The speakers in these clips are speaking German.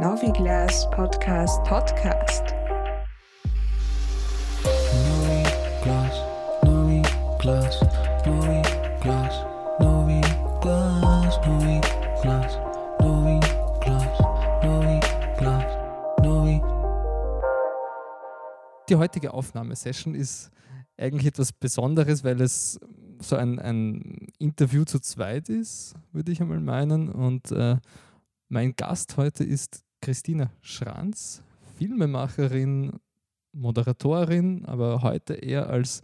Noviglas Podcast Podcast. Noviglas, Noviglas, Noviglas, Noviglas, Noviglas, Noviglas, Noviglas, Novi. Die heutige Aufnahmesession ist eigentlich etwas Besonderes, weil es so ein, ein Interview zu zweit ist, würde ich einmal meinen. Und äh, mein Gast heute ist Christina Schranz, Filmemacherin, Moderatorin, aber heute eher als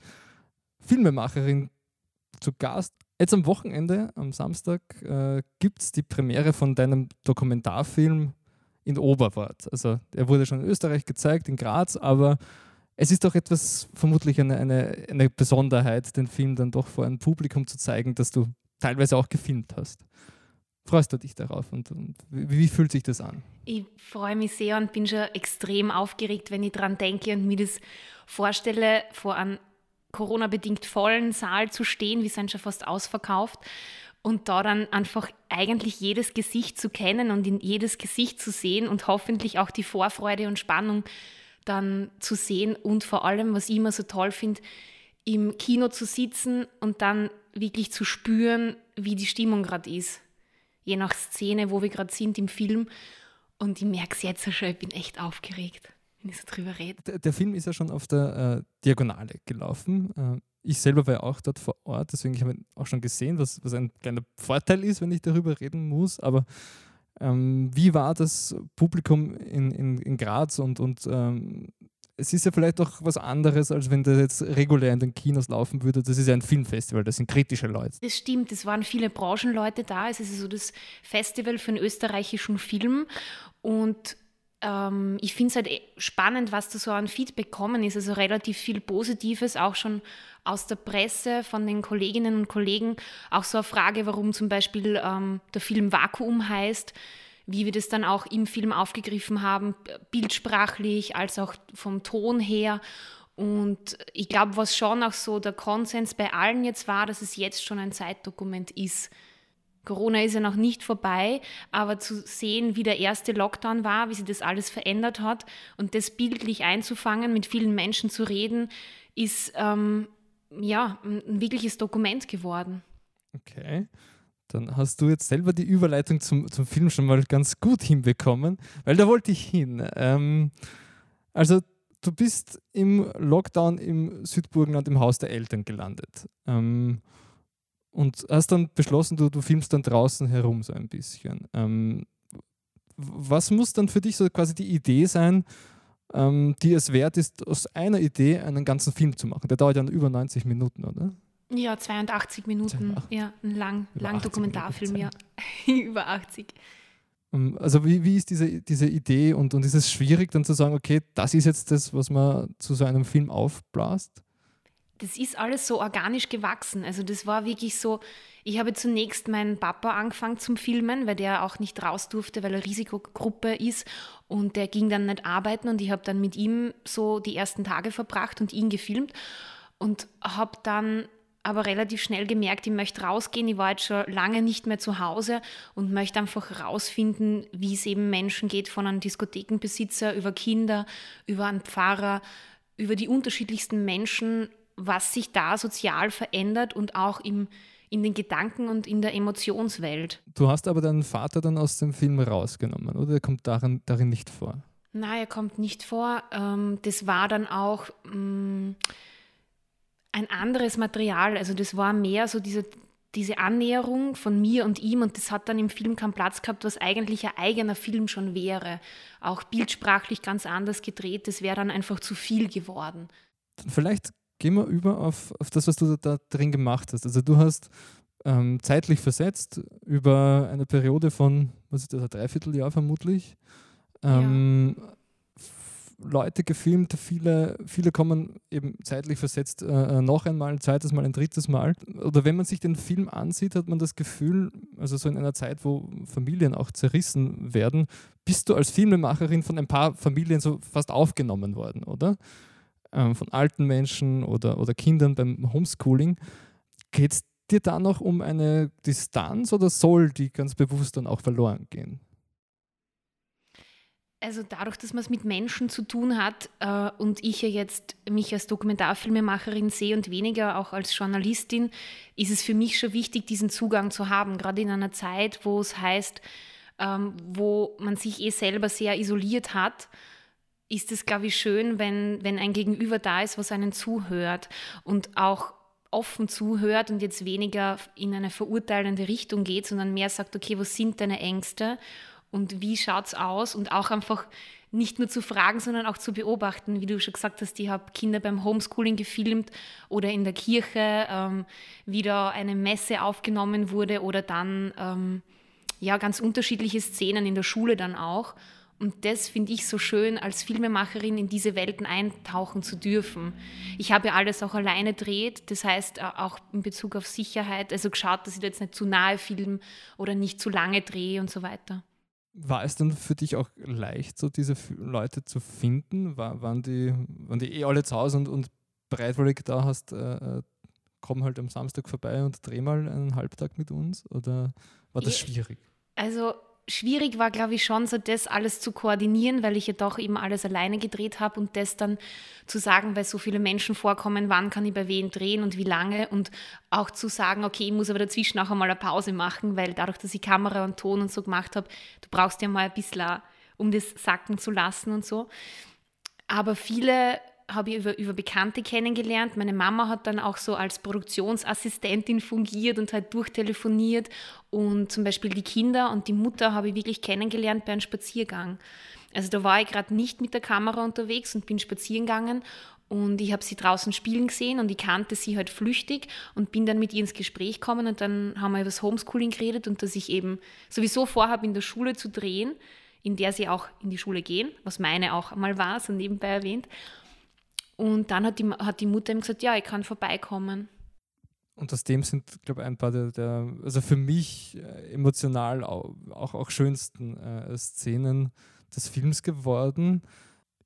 Filmemacherin zu Gast. Jetzt am Wochenende, am Samstag, äh, gibt es die Premiere von deinem Dokumentarfilm in Oberwart. Also er wurde schon in Österreich gezeigt, in Graz, aber es ist doch etwas, vermutlich eine, eine, eine Besonderheit, den Film dann doch vor einem Publikum zu zeigen, das du teilweise auch gefilmt hast. Freust du dich darauf und, und wie, wie, fühlt sich das an? Ich freue mich sehr und bin schon extrem aufgeregt, wenn ich daran denke und mir das vorstelle, vor einem Corona-bedingt vollen Saal zu stehen. Wir sind schon fast ausverkauft. Und da dann einfach eigentlich jedes Gesicht zu kennen und in jedes Gesicht zu sehen und hoffentlich auch die Vorfreude und Spannung dann zu sehen und vor allem, was ich immer so toll finde, im Kino zu sitzen und dann wirklich zu spüren, wie die Stimmung gerade ist. Je nach Szene, wo wir gerade sind im Film. Und ich merke es jetzt schon, ich bin echt aufgeregt, wenn ich so drüber rede. Der, der Film ist ja schon auf der äh, Diagonale gelaufen. Äh, ich selber war ja auch dort vor Ort, deswegen habe ich auch schon gesehen, was, was ein kleiner Vorteil ist, wenn ich darüber reden muss. Aber ähm, wie war das Publikum in, in, in Graz und, und ähm, es ist ja vielleicht auch was anderes, als wenn das jetzt regulär in den Kinos laufen würde. Das ist ja ein Filmfestival, das sind kritische Leute. Das stimmt, es waren viele Branchenleute da. Es ist so das Festival für den österreichischen Film. Und ähm, ich finde es halt spannend, was da so an Feedback kommen ist. Also relativ viel Positives, auch schon aus der Presse, von den Kolleginnen und Kollegen. Auch so eine Frage, warum zum Beispiel ähm, der Film Vakuum heißt, wie wir das dann auch im Film aufgegriffen haben, bildsprachlich als auch vom Ton her. Und ich glaube, was schon auch so der Konsens bei allen jetzt war, dass es jetzt schon ein Zeitdokument ist. Corona ist ja noch nicht vorbei, aber zu sehen, wie der erste Lockdown war, wie sich das alles verändert hat und das bildlich einzufangen, mit vielen Menschen zu reden, ist ähm, ja ein wirkliches Dokument geworden. Okay. Dann hast du jetzt selber die Überleitung zum, zum Film schon mal ganz gut hinbekommen, weil da wollte ich hin. Ähm, also du bist im Lockdown im Südburgenland im Haus der Eltern gelandet. Ähm, und hast dann beschlossen, du, du filmst dann draußen herum so ein bisschen. Ähm, was muss dann für dich so quasi die Idee sein, ähm, die es wert ist, aus einer Idee einen ganzen Film zu machen? Der dauert ja über 90 Minuten, oder? Ja, 82 Minuten. 82. Ja, ein lang, lang Dokumentarfilm, ja. über 80. Ähm, also wie, wie ist diese, diese Idee und, und ist es schwierig dann zu sagen, okay, das ist jetzt das, was man zu so einem Film aufblasst? das ist alles so organisch gewachsen. Also das war wirklich so, ich habe zunächst meinen Papa angefangen zum Filmen, weil der auch nicht raus durfte, weil er Risikogruppe ist und der ging dann nicht arbeiten und ich habe dann mit ihm so die ersten Tage verbracht und ihn gefilmt und habe dann aber relativ schnell gemerkt, ich möchte rausgehen. Ich war jetzt schon lange nicht mehr zu Hause und möchte einfach rausfinden, wie es eben Menschen geht, von einem Diskothekenbesitzer über Kinder, über einen Pfarrer, über die unterschiedlichsten Menschen was sich da sozial verändert und auch im, in den Gedanken und in der Emotionswelt. Du hast aber deinen Vater dann aus dem Film rausgenommen, oder? Er kommt darin, darin nicht vor. Nein, er kommt nicht vor. Ähm, das war dann auch mm, ein anderes Material. Also das war mehr so diese, diese Annäherung von mir und ihm und das hat dann im Film keinen Platz gehabt, was eigentlich ein eigener Film schon wäre. Auch bildsprachlich ganz anders gedreht. Das wäre dann einfach zu viel geworden. Vielleicht gehen wir über auf, auf das, was du da drin gemacht hast. Also du hast ähm, zeitlich versetzt über eine Periode von, was ist das, ein Dreivierteljahr vermutlich, ähm, ja. Leute gefilmt, viele, viele kommen eben zeitlich versetzt äh, noch einmal, ein zweites Mal, ein drittes Mal. Oder wenn man sich den Film ansieht, hat man das Gefühl, also so in einer Zeit, wo Familien auch zerrissen werden, bist du als Filmemacherin von ein paar Familien so fast aufgenommen worden, oder? ähm, von alten Menschen oder, oder Kindern beim Homeschooling. Geht es dir da noch um eine Distanz oder soll die ganz bewusst dann auch verloren gehen? Also dadurch, dass man es mit Menschen zu tun hat äh, und ich ja jetzt mich als Dokumentarfilmemacherin sehe und weniger auch als Journalistin, ist es für mich schon wichtig, diesen Zugang zu haben, gerade in einer Zeit, wo es heißt, ähm, wo man sich eh selber sehr isoliert hat, ist es, glaube ich, schön, wenn, wenn ein Gegenüber da ist, was einen zuhört und auch offen zuhört und jetzt weniger in eine verurteilende Richtung geht, sondern mehr sagt, okay, was sind deine Ängste? Und wie schaut es aus und auch einfach nicht nur zu fragen, sondern auch zu beobachten. Wie du schon gesagt hast, ich habe Kinder beim Homeschooling gefilmt oder in der Kirche, ähm, wie da eine Messe aufgenommen wurde oder dann ähm, ja ganz unterschiedliche Szenen in der Schule dann auch. Und das finde ich so schön, als Filmemacherin in diese Welten eintauchen zu dürfen. Ich habe ja alles auch alleine dreht, das heißt äh, auch in Bezug auf Sicherheit, also geschaut, dass ich jetzt nicht zu nahe film oder nicht zu lange drehe und so weiter. War es dann für dich auch leicht, so diese Leute zu finden? War, waren, die, waren die eh alle zu Hause und, und bereitwillig da hast, äh, äh, komm halt am Samstag vorbei und dreh mal einen Halbtag mit uns? Oder war das schwierig? Also schwierig war, glaube ich, schon so das alles zu koordinieren, weil ich ja doch eben alles alleine gedreht habe und das dann zu sagen, weil so viele Menschen vorkommen, wann kann ich bei wem drehen und wie lange und auch zu sagen, okay, ich muss aber dazwischen auch einmal eine Pause machen, weil dadurch, dass ich Kamera und Ton und so gemacht habe, du brauchst ja mal ein bisschen, um das sacken zu lassen und so. Aber viele habe ich über, über Bekannte kennengelernt. Meine Mama hat dann auch so als Produktionsassistentin fungiert und halt durchtelefoniert. Und zum Beispiel die Kinder und die Mutter habe ich wirklich kennengelernt bei einem Spaziergang. Also da war ich gerade nicht mit der Kamera unterwegs und bin spazieren gegangen und ich habe sie draußen spielen gesehen und ich kannte sie halt flüchtig und bin dann mit ihr ins Gespräch gekommen und dann haben wir über das Homeschooling geredet und dass ich eben sowieso vorhabe, in der Schule zu drehen, in der sie auch in die Schule gehen, was meine auch einmal war, so nebenbei erwähnt. Und dann hat die, hat die Mutter ihm gesagt, ja, ich kann vorbeikommen. Und aus dem sind, glaube ich, ein paar der, der, also für mich äh, emotional auch, auch, auch schönsten äh, Szenen des Films geworden.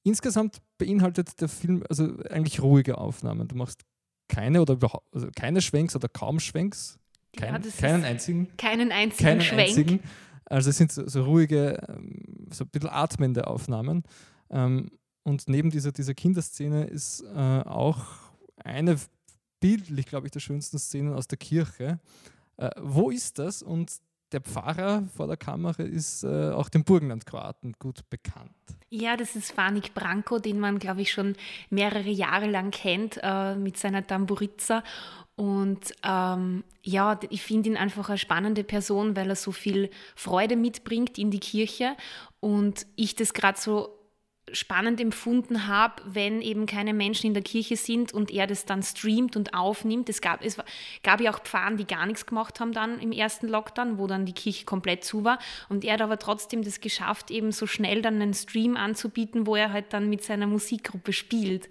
Insgesamt beinhaltet der Film also eigentlich ruhige Aufnahmen. Du machst keine oder also keine Schwenks oder kaum Schwenks. Kein, ja, keinen einzigen. Keinen einzigen keinen Schwenk. Einzigen. Also es sind so, so ruhige, ähm, so ein bisschen atmende Aufnahmen. Ähm, und neben dieser, dieser Kinderszene ist äh, auch eine bildlich, glaube ich, der schönsten Szenen aus der Kirche. Äh, wo ist das? Und der Pfarrer vor der Kamera ist äh, auch den Burgenland-Kroaten gut bekannt. Ja, das ist Fanik Branko, den man, glaube ich, schon mehrere Jahre lang kennt äh, mit seiner Tamburiza. Und ähm, ja, ich finde ihn einfach eine spannende Person, weil er so viel Freude mitbringt in die Kirche. Und ich das gerade so spannend empfunden habe, wenn eben keine Menschen in der Kirche sind und er das dann streamt und aufnimmt. Es gab, es gab ja auch Pfarrer, die gar nichts gemacht haben dann im ersten Lockdown, wo dann die Kirche komplett zu war. Und er hat aber trotzdem das geschafft, eben so schnell dann einen Stream anzubieten, wo er halt dann mit seiner Musikgruppe spielt.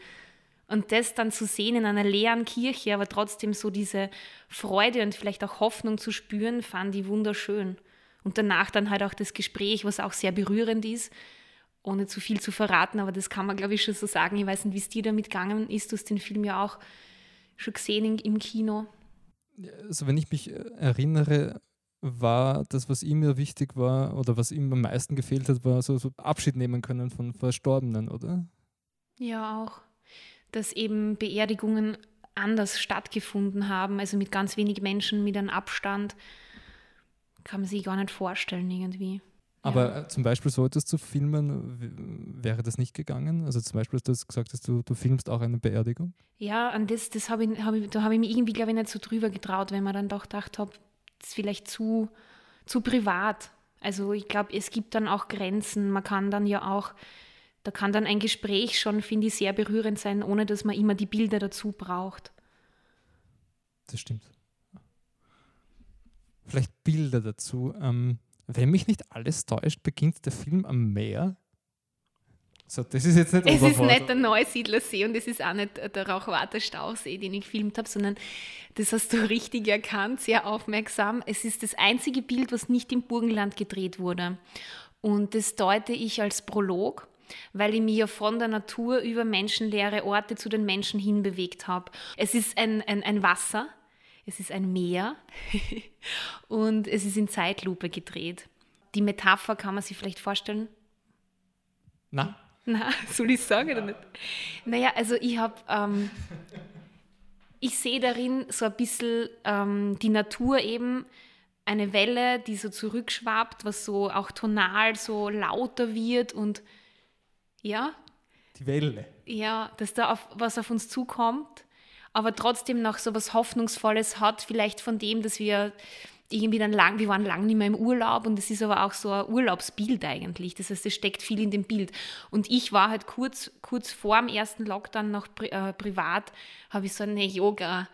Und das dann zu sehen in einer leeren Kirche, aber trotzdem so diese Freude und vielleicht auch Hoffnung zu spüren, fand ich wunderschön. Und danach dann halt auch das Gespräch, was auch sehr berührend ist, ohne zu viel zu verraten, aber das kann man, glaube ich, schon so sagen. Ich weiß nicht, wie es dir damit gegangen ist. Du hast den Film ja auch schon gesehen im Kino. Also wenn ich mich äh, erinnere, war das, was ihm ja wichtig war oder was ihm am meisten gefehlt hat, war so, so Abschied nehmen können von Verstorbenen, oder? Ja, auch. Dass eben Beerdigungen anders stattgefunden haben, also mit ganz wenig Menschen, mit einem Abstand. Kann man sich gar nicht vorstellen irgendwie. Aber ja. Äh, zum Beispiel so etwas zu filmen, wäre das nicht gegangen? Also zum Beispiel hast du gesagt, dass du, du filmst auch eine Beerdigung? Ja, an das, das hab ich, hab ich, da habe ich mich irgendwie, glaube ich, nicht so drüber getraut, wenn man dann doch gedacht habe, das ist vielleicht zu, zu privat. Also ich glaube, es gibt dann auch Grenzen. Man kann dann ja auch, da kann dann ein Gespräch schon, finde ich, sehr berührend sein, ohne dass man immer die Bilder dazu braucht. Das stimmt. Vielleicht Bilder dazu. Ähm, wenn mich nicht alles täuscht, beginnt der Film am Meer. So, das ist jetzt nicht Es ist nicht der Neusiedlersee und es ist auch nicht der Rauchwater Stausee, den ich gefilmt habe, sondern das hast du richtig erkannt, sehr aufmerksam. Es ist das einzige Bild, was nicht im Burgenland gedreht wurde. Und das deute ich als Prolog, weil ich mich ja von der Natur über menschenleere Orte zu den Menschen hinbewegt habe. Es ist ein, ein, ein Wasser, es ist ein Meer und es ist in Zeitlupe gedreht. Die Metapher kann man sich vielleicht vorstellen. Na, Na, soll ich sagen oder nicht? Naja, also ich habe, ähm, ich sehe darin so ein bisschen ähm, die Natur eben, eine Welle, die so zurückschwappt, was so auch tonal so lauter wird und ja, die Welle. ja, dass da auf, was auf uns zukommt, aber trotzdem noch so was Hoffnungsvolles hat, vielleicht von dem, dass wir irgendwie dann lang, wir waren lang nicht mehr im Urlaub und es ist aber auch so ein Urlaubsbild eigentlich. Das heißt, es steckt viel in dem Bild. Und ich war halt kurz, kurz vor dem ersten Lockdown noch pri äh, privat, habe ich so eine Yoga-Reise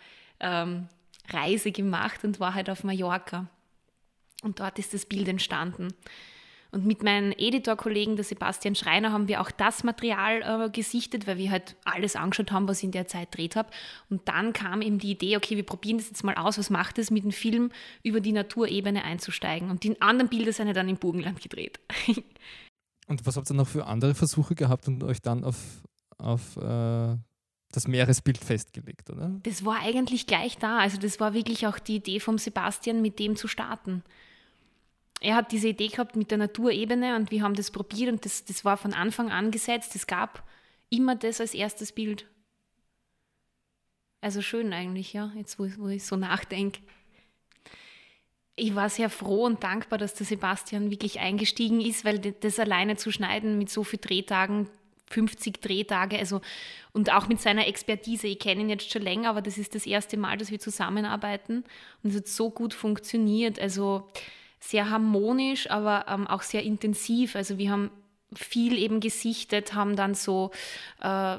gemacht und war halt auf Mallorca. Und dort ist das Bild entstanden. Und mit meinem Editor-Kollegen, der Sebastian Schreiner, haben wir auch das Material äh, gesichtet, weil wir halt alles angeschaut haben, was ich in der Zeit gedreht habe. Und dann kam eben die Idee, okay, wir probieren das jetzt mal aus, was macht es mit dem Film, über die Naturebene einzusteigen. Und die anderen Bilder sind ja dann im Burgenland gedreht. Und was habt ihr noch für andere Versuche gehabt und euch dann auf, auf äh, das Meeresbild festgelegt, oder? Das war eigentlich gleich da. Also das war wirklich auch die Idee vom Sebastian, mit dem zu starten. Er hat diese Idee gehabt mit der Naturebene und wir haben das probiert und das, das war von Anfang an gesetzt. Es gab immer das als erstes Bild. Also schön eigentlich, ja, jetzt wo, wo ich so nachdenke. Ich war sehr froh und dankbar, dass der Sebastian wirklich eingestiegen ist, weil das alleine zu schneiden mit so vielen Drehtagen, 50 Drehtage, also und auch mit seiner Expertise. Ich kenne ihn jetzt schon länger, aber das ist das erste Mal, dass wir zusammenarbeiten und es hat so gut funktioniert. Also sehr harmonisch, aber ähm, auch sehr intensiv. Also wir haben viel eben gesichtet, haben dann so, äh,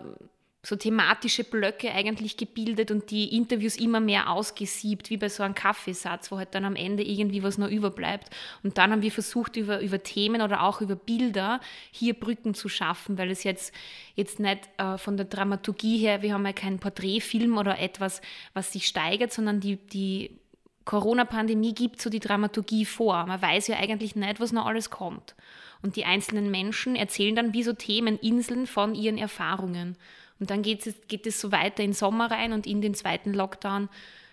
so thematische Blöcke eigentlich gebildet und die Interviews immer mehr ausgesiebt, wie bei so einem Kaffeesatz, wo halt dann am Ende irgendwie was noch überbleibt. Und dann haben wir versucht, über, über Themen oder auch über Bilder hier Brücken zu schaffen, weil es jetzt, jetzt nicht äh, von der Dramaturgie her, wir haben ja keinen Porträtfilm oder etwas, was sich steigert, sondern die, die Corona-Pandemie gibt so die Dramaturgie vor. Man weiß ja eigentlich nicht, was noch alles kommt. Und die einzelnen Menschen erzählen dann wie so Themeninseln von ihren Erfahrungen. Und dann geht es, geht es so weiter in Sommer rein und in den zweiten Lockdown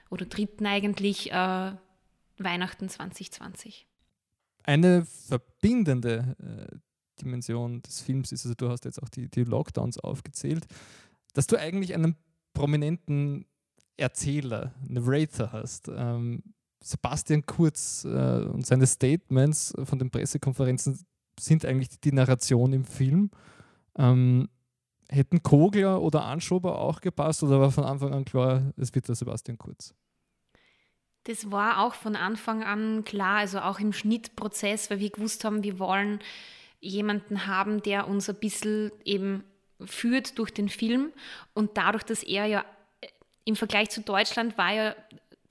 oder dritten eigentlich äh, Weihnachten 2020. Eine verbindende äh, Dimension des Films ist, also du hast jetzt auch die, die Lockdowns aufgezählt, dass du eigentlich einen prominenten Erzähler, Narrator hast. Ähm, Sebastian Kurz äh, und seine Statements von den Pressekonferenzen sind eigentlich die Narration im Film. Ähm, hätten Kogler oder Anschober auch gepasst oder war von Anfang an klar, es wird der Sebastian Kurz? Das war auch von Anfang an klar, also auch im Schnittprozess, weil wir gewusst haben, wir wollen jemanden haben, der uns ein bisschen eben führt durch den Film. Und dadurch, dass er ja im Vergleich zu Deutschland war ja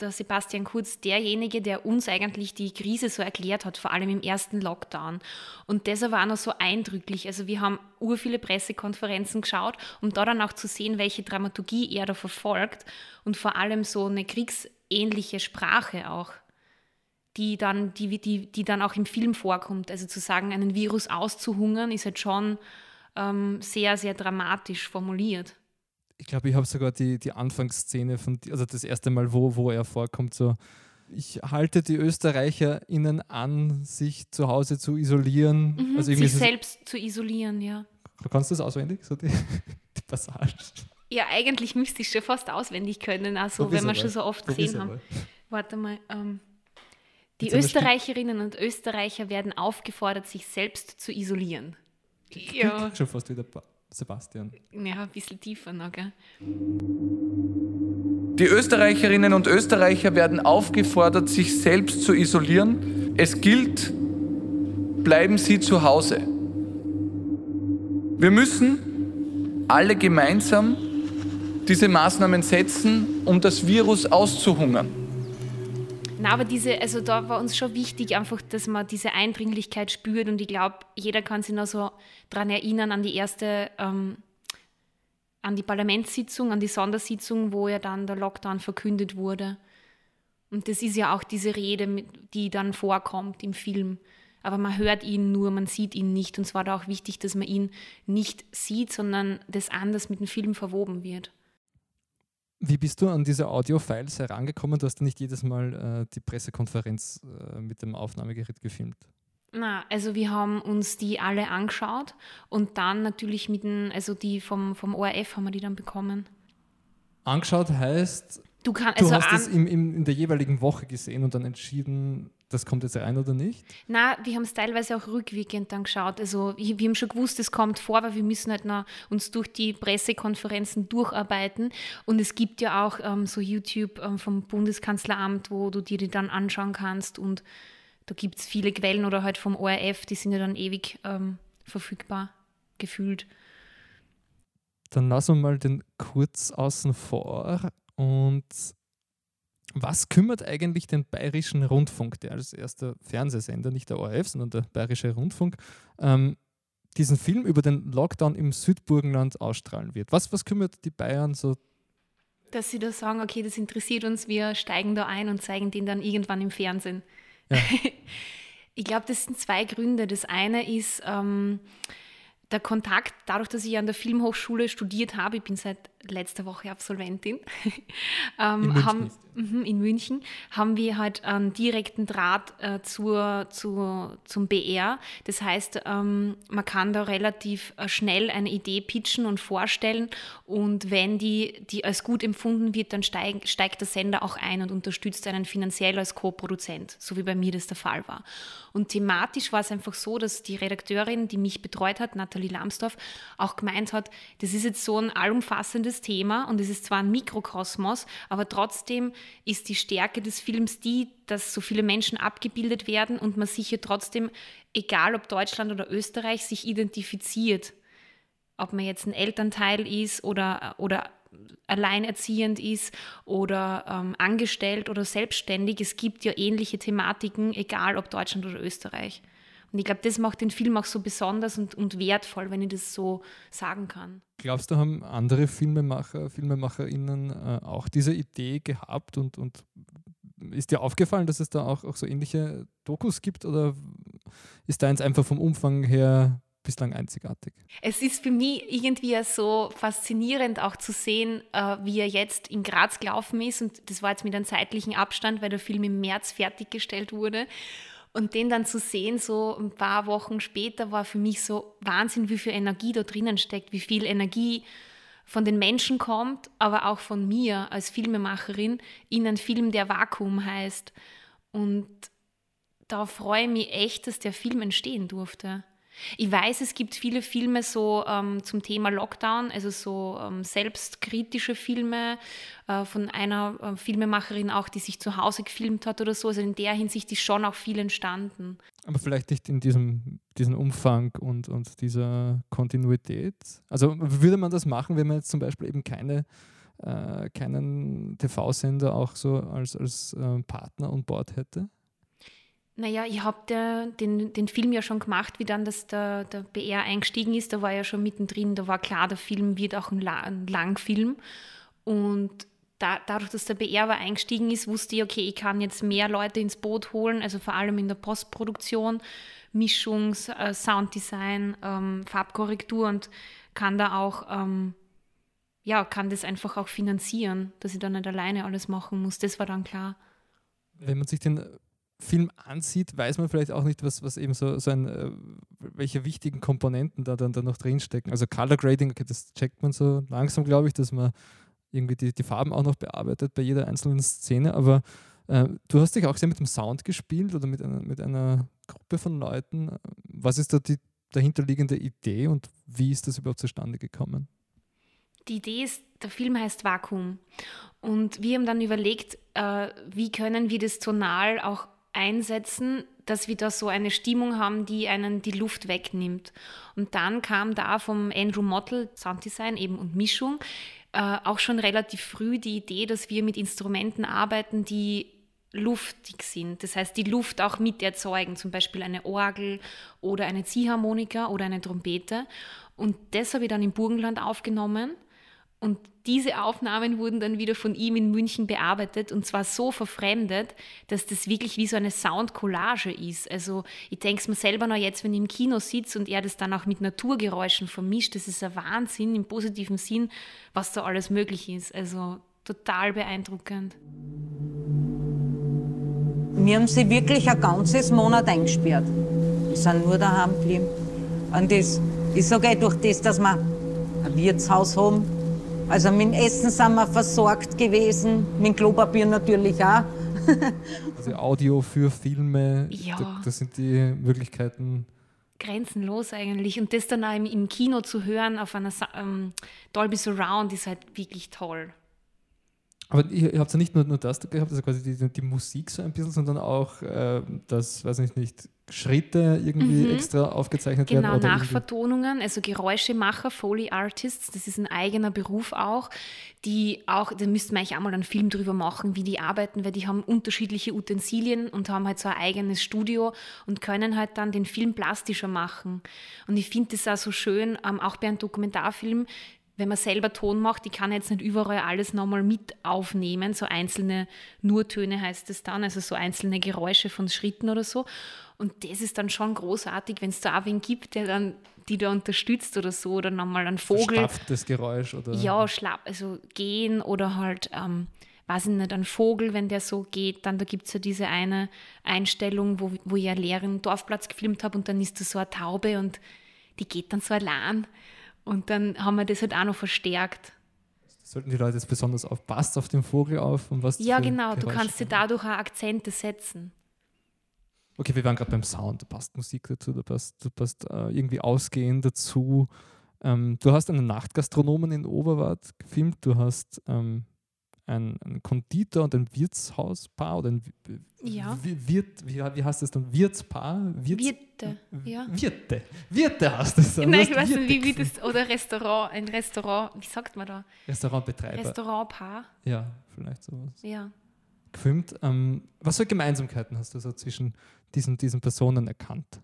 der Sebastian Kurz derjenige, der uns eigentlich die Krise so erklärt hat, vor allem im ersten Lockdown. Und das war noch so eindrücklich. Also wir haben ur viele Pressekonferenzen geschaut, um da dann auch zu sehen, welche Dramaturgie er da verfolgt und vor allem so eine kriegsähnliche Sprache auch, die dann, die, die, die dann auch im Film vorkommt. Also zu sagen, einen Virus auszuhungern, ist halt schon ähm, sehr, sehr dramatisch formuliert ich glaube, ich habe sogar die, die Anfangsszene von, also das erste Mal, wo, wo er vorkommt, so, ich halte die ÖsterreicherInnen an, sich zu Hause zu isolieren. Mhm, also sich selbst zu isolieren, ja. Du kannst das auswendig, so die, die Passage. Ja, eigentlich müsste ich schon fast auswendig können, also wenn wir schon so oft Probier's gesehen haben. Warte mal. Ähm, die Jetzt Österreicherinnen und Österreicher werden aufgefordert, sich selbst zu isolieren. Ja, Schon fast wieder Sebastian. ja ein bisschen tiefer noch, gell? Die Österreicherinnen und Österreicher werden aufgefordert, sich selbst zu isolieren. Es gilt, bleiben Sie zu Hause. Wir müssen alle gemeinsam diese Maßnahmen setzen, um das Virus auszuhungern. Na, aber diese, also da war uns schon wichtig, einfach, dass man diese Eindringlichkeit spürt und ich glaube, jeder kann sich noch so daran erinnern an die erste, ähm, an die Parlamentssitzung, an die Sondersitzung, wo ja dann der Lockdown verkündet wurde. Und das ist ja auch diese Rede, die dann vorkommt im Film. Aber man hört ihn nur, man sieht ihn nicht. Und es war da auch wichtig, dass man ihn nicht sieht, sondern das anders mit dem Film verwoben wird. Wie bist du an diese Audio-Files herangekommen? Du hast ja nicht jedes Mal äh, die Pressekonferenz äh, mit dem Aufnahmegerät gefilmt. Na, also wir haben uns die alle angeschaut und dann natürlich mit den, also die vom, vom ORF haben wir die dann bekommen. Angeschaut heißt, Du, kann, du also hast es im, im, in der jeweiligen Woche gesehen und dann entschieden, das kommt jetzt rein oder nicht? na, wir haben es teilweise auch rückwirkend dann geschaut. Also ich, wir haben schon gewusst, es kommt vor, weil wir müssen halt noch uns durch die Pressekonferenzen durcharbeiten. Und es gibt ja auch ähm, so YouTube ähm, vom Bundeskanzleramt, wo du dir die dann anschauen kannst. Und da gibt es viele Quellen oder halt vom ORF, die sind ja dann ewig ähm, verfügbar, gefühlt. Dann lassen wir mal den kurz außen vor. Und was kümmert eigentlich den Bayerischen Rundfunk, der als erster Fernsehsender, nicht der ORF, sondern der Bayerische Rundfunk, ähm, diesen Film über den Lockdown im Südburgenland ausstrahlen wird? Was, was kümmert die Bayern so? Dass sie da sagen, okay, das interessiert uns, wir steigen da ein und zeigen den dann irgendwann im Fernsehen. Ja. ich glaube, das sind zwei Gründe. Das eine ist ähm, der Kontakt, dadurch, dass ich an der Filmhochschule studiert habe, ich bin seit letzter Woche Absolventin, ähm, In München haben, mhm, in München, haben wir halt einen direkten Draht äh, zur, zur, zum BR. Das heißt, ähm, man kann da relativ äh, schnell eine Idee pitchen und vorstellen und wenn die, die als gut empfunden wird, dann steig, steigt der Sender auch ein und unterstützt einen finanziell als Co-Produzent, so wie bei mir das der Fall war. Und thematisch war es einfach so, dass die Redakteurin, die mich betreut hat, Nathalie Lambsdorff, auch gemeint hat, das ist jetzt so ein allumfassendes Thema und es ist zwar ein Mikrokosmos, aber trotzdem ist die Stärke des Films die, dass so viele Menschen abgebildet werden und man sich hier trotzdem, egal ob Deutschland oder Österreich, sich identifiziert. Ob man jetzt ein Elternteil ist oder, oder alleinerziehend ist oder ähm, angestellt oder selbstständig. Es gibt ja ähnliche Thematiken, egal ob Deutschland oder Österreich. Und ich glaube, das macht den Film auch so besonders und, und wertvoll, wenn ich das so sagen kann. Glaubst du, haben andere Filmemacher, FilmemacherInnen äh, auch diese Idee gehabt und, und ist dir aufgefallen, dass es da auch, auch so ähnliche Dokus gibt oder ist deins einfach vom Umfang her bislang einzigartig? Es ist für mich irgendwie ja so faszinierend auch zu sehen, äh, wie er jetzt in Graz gelaufen ist. Und das war jetzt mit einem zeitlichen Abstand, weil der Film im März fertiggestellt wurde. Und den dann zu sehen, so ein paar Wochen später, war für mich so Wahnsinn, wie viel Energie da drinnen steckt, wie viel Energie von den Menschen kommt, aber auch von mir als Filmemacherin in einen Film, der Vakuum heißt. Und da freue ich mich echt, dass der Film entstehen durfte. Ich weiß, es gibt viele Filme so ähm, zum Thema Lockdown, also so ähm, selbstkritische Filme äh, von einer äh, Filmemacherin auch, die sich zu Hause gefilmt hat oder so. Also in der Hinsicht ist schon auch viel entstanden. Aber vielleicht nicht in diesem, diesem Umfang und, und dieser Kontinuität. Also würde man das machen, wenn man jetzt zum Beispiel eben keine, äh, keinen TV-Sender auch so als, als äh, Partner an Bord hätte? Naja, ich habe den, den Film ja schon gemacht, wie dann das der, der BR eingestiegen ist. Da war ja schon mittendrin, da war klar, der Film wird auch ein, ein Langfilm. Und da, dadurch, dass der BR aber eingestiegen ist, wusste ich, okay, ich kann jetzt mehr Leute ins Boot holen, also vor allem in der Postproduktion, Mischungs-, äh, Sounddesign, ähm, Farbkorrektur und kann da auch, ähm, ja, kann das einfach auch finanzieren, dass ich dann nicht alleine alles machen muss. Das war dann klar. Wenn man sich den Film ansieht, weiß man vielleicht auch nicht, was, was eben so, so ein, äh, welche wichtigen Komponenten da dann da noch drinstecken. Also Color Grading, okay, das checkt man so langsam, glaube ich, dass man irgendwie die, die Farben auch noch bearbeitet bei jeder einzelnen Szene. Aber äh, du hast dich auch sehr mit dem Sound gespielt oder mit einer, mit einer Gruppe von Leuten. Was ist da die dahinterliegende Idee und wie ist das überhaupt zustande gekommen? Die Idee ist, der Film heißt Vakuum. Und wir haben dann überlegt, äh, wie können wir das tonal auch einsetzen, dass wir da so eine Stimmung haben, die einen die Luft wegnimmt. Und dann kam da vom Andrew Mottel, Sounddesign eben und Mischung, äh, auch schon relativ früh die Idee, dass wir mit Instrumenten arbeiten, die luftig sind. Das heißt, die Luft auch mit erzeugen, zum Beispiel eine Orgel oder eine Ziehharmonika oder eine Trompete. Und das habe ich dann im Burgenland aufgenommen. Und diese Aufnahmen wurden dann wieder von ihm in München bearbeitet und zwar so verfremdet, dass das wirklich wie so eine Soundcollage ist. Also ich denke es mir selber noch jetzt, wenn ich im Kino sitze und er das dann auch mit Naturgeräuschen vermischt, das ist ein Wahnsinn im positiven Sinn, was da alles möglich ist. Also total beeindruckend. Wir haben sie wirklich ein ganzes Monat eingesperrt. Wir sind nur daheim geblieben. Und das, ich sage durch das, dass wir ein Wirtshaus haben. Also mit dem Essen sind wir versorgt gewesen, mit dem Klopapier natürlich auch. Also Audio für Filme, Ja. da, das sind die Möglichkeiten. Grenzenlos eigentlich. Und das dann auch im, im Kino zu hören auf einer ähm, Dolby Surround ist halt wirklich toll. Aber ihr, ihr habt ja nicht nur, nur das da gehabt, also quasi die, die Musik so ein bisschen, sondern auch äh, das, weiß ich nicht, Schritte irgendwie Mhm. extra aufgezeichnet Genau, werden. irgendwie- Nachvertonungen, also Geräuschemacher, Foley Artists, das ist ein eigener Beruf auch, die auch, da müssten wir eigentlich auch mal einen Film drüber machen, wie die arbeiten, weil die haben unterschiedliche Utensilien und haben halt so ein eigenes Studio und können halt dann den Film plastischer machen. Und ich finde das auch so schön, ähm, auch bei einem Dokumentarfilm, wenn man selber Ton macht, ich kann jetzt nicht überall alles nochmal mit aufnehmen, so einzelne Nurtöne heißt es dann, also so einzelne Geräusche von Schritten oder so. Und das ist dann schon großartig, wenn es da auch wen gibt, der dann die da unterstützt oder so, oder nochmal einen Vogel. Verstapftes Geräusch oder. Ja, schlapp, also gehen oder halt, ähm, weiß ich nicht, ein Vogel, wenn der so geht, dann da gibt es ja diese eine Einstellung, wo, wo ich einen leeren Dorfplatz gefilmt habe und dann ist da so eine Taube und die geht dann so allein. Und dann haben wir das halt auch noch verstärkt. Sollten die Leute jetzt besonders auf, passt auf den Vogel auf und was Ja, genau, du Geräusche kannst dir dadurch auch Akzente setzen. Okay, wir waren gerade beim Sound, da passt Musik dazu, da passt, da passt äh, irgendwie Ausgehen dazu. Ähm, du hast einen Nachtgastronomen in Oberwart gefilmt, du hast ähm, ein, ein Konditor und ein Wirtshauspaar oder ein Ja. Wi- Wirt, wie, wie heißt das dann? Wirtspaar? Wirts, Wirte, ja. Wirte. Wirte heißt das dann. Du Nein, ich weiß nicht, wie, wie das, oder Restaurant, ein Restaurant, wie sagt man da? Restaurantbetreiber. Restaurantpaar, ja, vielleicht sowas. ja. Gefilmt. Ähm, was für Gemeinsamkeiten hast du so zwischen diesen, diesen Personen erkannt?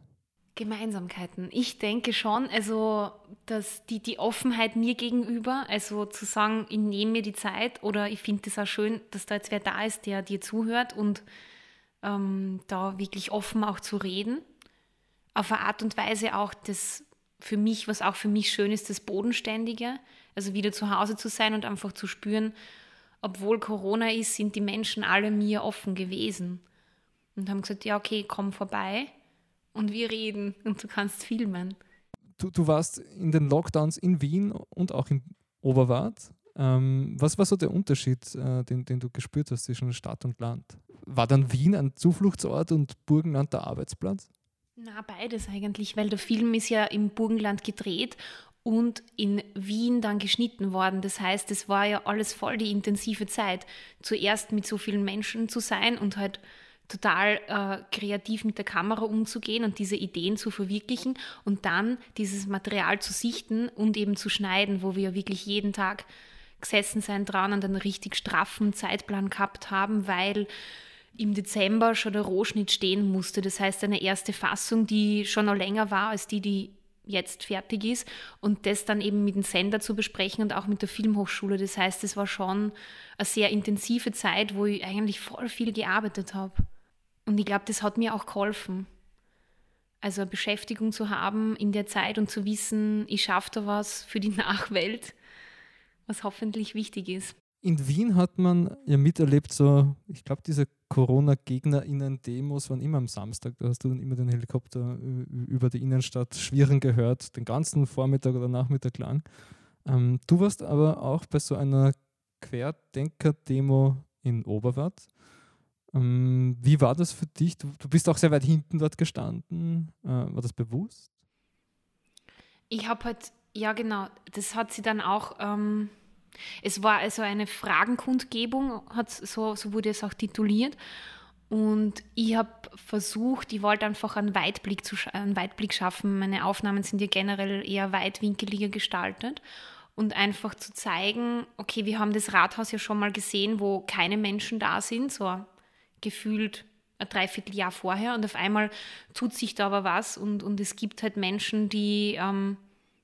Gemeinsamkeiten. Ich denke schon, also dass die, die Offenheit mir gegenüber, also zu sagen, ich nehme mir die Zeit oder ich finde es auch schön, dass da jetzt wer da ist, der dir zuhört und ähm, da wirklich offen auch zu reden. Auf eine Art und Weise auch das für mich, was auch für mich schön ist, das Bodenständige, also wieder zu Hause zu sein und einfach zu spüren, obwohl Corona ist, sind die Menschen alle mir offen gewesen und haben gesagt, ja, okay, komm vorbei und wir reden und du kannst filmen. Du, du warst in den Lockdowns in Wien und auch in Oberwart. Ähm, was war so der Unterschied, äh, den, den du gespürt hast zwischen Stadt und Land? War dann Wien ein Zufluchtsort und Burgenland der Arbeitsplatz? Na, beides eigentlich, weil der Film ist ja im Burgenland gedreht und in Wien dann geschnitten worden. Das heißt, es war ja alles voll die intensive Zeit. Zuerst mit so vielen Menschen zu sein und halt total äh, kreativ mit der Kamera umzugehen und diese Ideen zu verwirklichen und dann dieses Material zu sichten und eben zu schneiden, wo wir wirklich jeden Tag gesessen sein dran und einen richtig straffen Zeitplan gehabt haben, weil im Dezember schon der Rohschnitt stehen musste. Das heißt, eine erste Fassung, die schon noch länger war als die, die jetzt fertig ist und das dann eben mit dem Sender zu besprechen und auch mit der Filmhochschule. Das heißt, es war schon eine sehr intensive Zeit, wo ich eigentlich voll viel gearbeitet habe. Und ich glaube, das hat mir auch geholfen. Also eine Beschäftigung zu haben in der Zeit und zu wissen, ich schaffe da was für die Nachwelt, was hoffentlich wichtig ist. In Wien hat man ja miterlebt, so, ich glaube, diese Corona-GegnerInnen-Demos waren immer am Samstag. Da hast du dann immer den Helikopter über die Innenstadt schwirren gehört, den ganzen Vormittag oder Nachmittag lang. Ähm, du warst aber auch bei so einer Querdenker-Demo in Oberwart. Ähm, wie war das für dich? Du, bist auch sehr weit hinten dort gestanden. Äh, war das bewusst? Ich habe halt, ja genau, das hat sie dann auch, ähm, es war also eine Fragenkundgebung, hat so, so wurde es auch tituliert. Und ich habe versucht, ich wollte einfach einen Weitblick, zu, einen Weitblick schaffen. Meine Aufnahmen sind ja generell eher weitwinkeliger gestaltet. Und einfach zu zeigen, okay, wir haben das Rathaus ja schon mal gesehen, wo keine Menschen da sind, so gefühlt ein Dreivierteljahr vorher. Und auf einmal tut sich da aber was und, und es gibt halt Menschen, die ähm,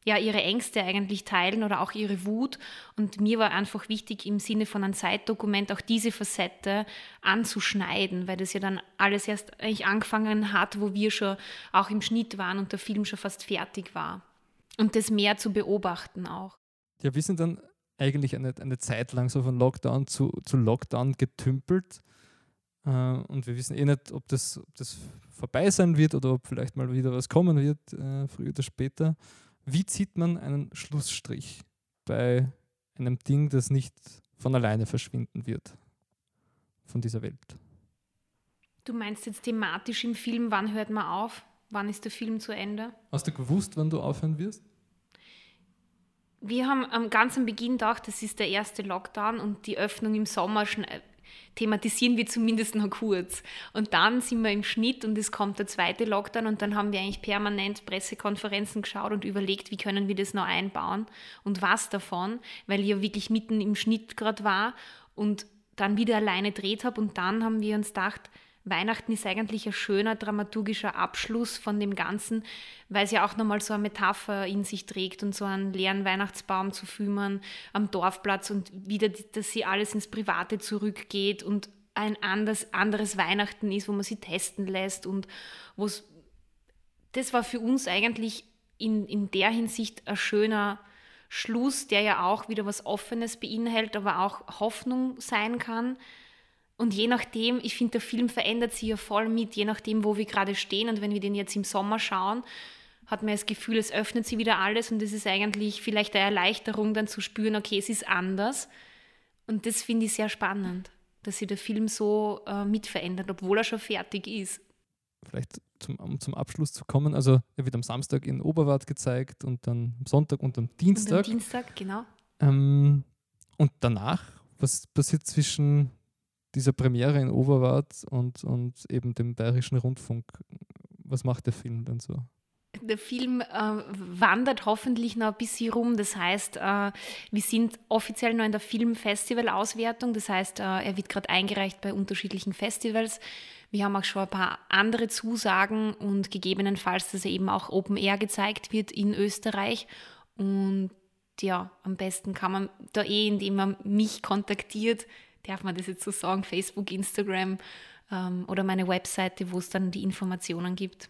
ja ihre Ängste eigentlich teilen oder auch ihre Wut. Und mir war einfach wichtig, im Sinne von einem Zeitdokument auch diese Facette anzuschneiden, weil das ja dann alles erst eigentlich angefangen hat, wo wir schon auch im Schnitt waren und der Film schon fast fertig war. Und das mehr zu beobachten auch. Ja, wir sind dann eigentlich eine, eine Zeit lang so von Lockdown zu, zu Lockdown getümpelt. Äh, und wir wissen eh nicht, ob das, ob das vorbei sein wird oder ob vielleicht mal wieder was kommen wird, äh, früher oder später. Wie zieht man einen Schlussstrich bei einem Ding, das nicht von alleine verschwinden wird von dieser Welt? Du meinst jetzt thematisch im Film, wann hört man auf? Wann ist der Film zu Ende? Hast du gewusst, wann du aufhören wirst? Wir haben am ganzen Beginn gedacht, das ist der erste Lockdown und die Öffnung im Sommer schon thematisieren wir zumindest noch kurz. Und dann sind wir im Schnitt und es kommt der zweite Lockdown und dann haben wir eigentlich permanent Pressekonferenzen geschaut und überlegt, wie können wir das noch einbauen und was davon, weil ich ja wirklich mitten im Schnitt gerade war und dann wieder alleine dreht habe und dann haben wir uns gedacht, Weihnachten ist eigentlich ein schöner dramaturgischer Abschluss von dem Ganzen, weil es ja auch nochmal so eine Metapher in sich trägt und so einen leeren Weihnachtsbaum zu fümmern am Dorfplatz und wieder, dass sie alles ins Private zurückgeht und ein anders, anderes Weihnachten ist, wo man sie testen lässt und wo es, das war für uns eigentlich in, in der Hinsicht ein schöner Schluss, der ja auch wieder was Offenes beinhaltet, aber auch Hoffnung sein kann und je nachdem, ich finde, der Film verändert sich ja voll mit, je nachdem, wo wir gerade stehen. Und wenn wir den jetzt im Sommer schauen, hat man das Gefühl, es öffnet sich wieder alles und es ist eigentlich vielleicht eine Erleichterung, dann zu spüren, okay, es ist anders. Und das finde ich sehr spannend, dass sich der Film so äh, mitverändert, obwohl er schon fertig ist. Vielleicht zum, um zum Abschluss zu kommen. Also er wird am Samstag in Oberwart gezeigt und dann am Sonntag und am Dienstag. Und am Dienstag, genau. Ähm, und danach, was passiert zwischen dieser Premiere in Oberwart und, und eben dem Bayerischen Rundfunk. Was macht der Film dann so? Der Film äh, wandert hoffentlich noch ein bisschen rum. Das heißt, äh, wir sind offiziell noch in der Filmfestival-Auswertung. Das heißt, äh, er wird gerade eingereicht bei unterschiedlichen Festivals. Wir haben auch schon ein paar andere Zusagen und gegebenenfalls, dass er eben auch Open Air gezeigt wird in Österreich. Und ja, am besten kann man da eh, indem man mich kontaktiert, darf man das jetzt so sagen, Facebook, Instagram ähm, oder meine Webseite, wo es dann die Informationen gibt.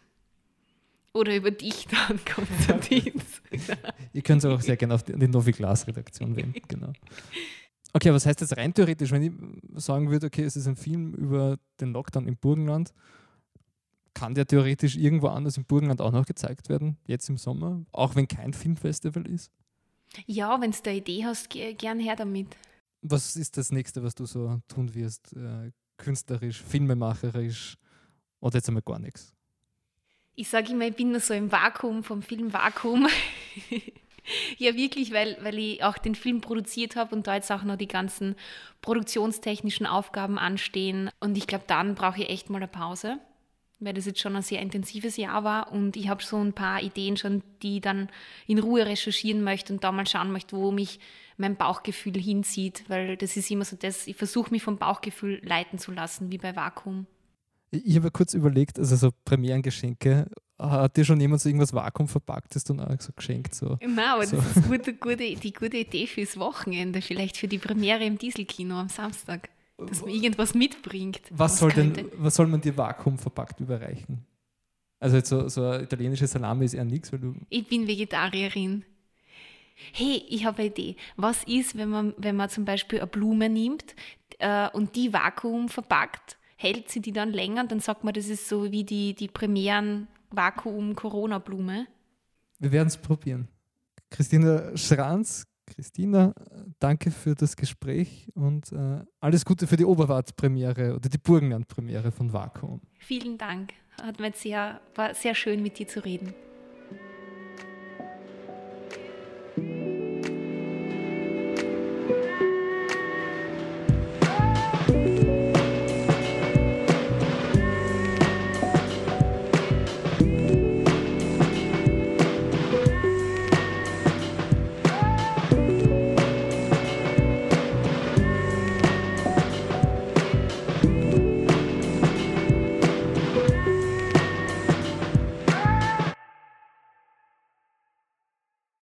Oder über dich dann, Konstantin. Ihr könnt es auch sehr gerne auf die, die Novi Glas Redaktion wenden, genau. Okay, was heißt das rein theoretisch, wenn ich sagen würde, okay, es ist ein Film über den Lockdown im Burgenland, kann der theoretisch irgendwo anders im Burgenland auch noch gezeigt werden, jetzt im Sommer, auch wenn kein Filmfestival ist? Ja, wenn du eine Idee hast, gern her damit. Was ist das nächste, was du so tun wirst? Äh, künstlerisch, filmemacherisch oder jetzt einmal gar nichts? Ich sage immer, ich bin nur so im Vakuum, vom Film Vakuum. ja, wirklich, weil, weil ich auch den Film produziert habe und da jetzt auch noch die ganzen produktionstechnischen Aufgaben anstehen. Und ich glaube, dann brauche ich echt mal eine Pause weil das jetzt schon ein sehr intensives Jahr war und ich habe so ein paar Ideen schon, die ich dann in Ruhe recherchieren möchte und da mal schauen möchte, wo mich mein Bauchgefühl hinzieht, weil das ist immer so das, ich versuche mich vom Bauchgefühl leiten zu lassen, wie bei Vakuum. Ich habe kurz überlegt, also so Premierengeschenke, hat dir schon jemand so irgendwas Vakuum verpacktes und auch so geschenkt? So, Nein, aber so. das ist gute, gute, die gute Idee fürs Wochenende, vielleicht für die Premiere im Dieselkino am Samstag dass man irgendwas mitbringt. Was, soll, denn, was soll man dir Vakuum verpackt überreichen? Also so, so eine italienische Salami ist eher nichts, weil du. Ich bin Vegetarierin. Hey, ich habe eine Idee. Was ist, wenn man, wenn man zum Beispiel eine Blume nimmt äh, und die Vakuum verpackt, hält sie die dann länger und dann sagt man, das ist so wie die, die Premieren Vakuum-Corona-Blume? Wir werden es probieren. Christina Schranz, Christina, danke für das Gespräch und äh, alles Gute für die Oberwart-Premiere oder die Burgenland-Premiere von Vakuum. Vielen Dank. Hat mir sehr, war sehr schön, mit dir zu reden.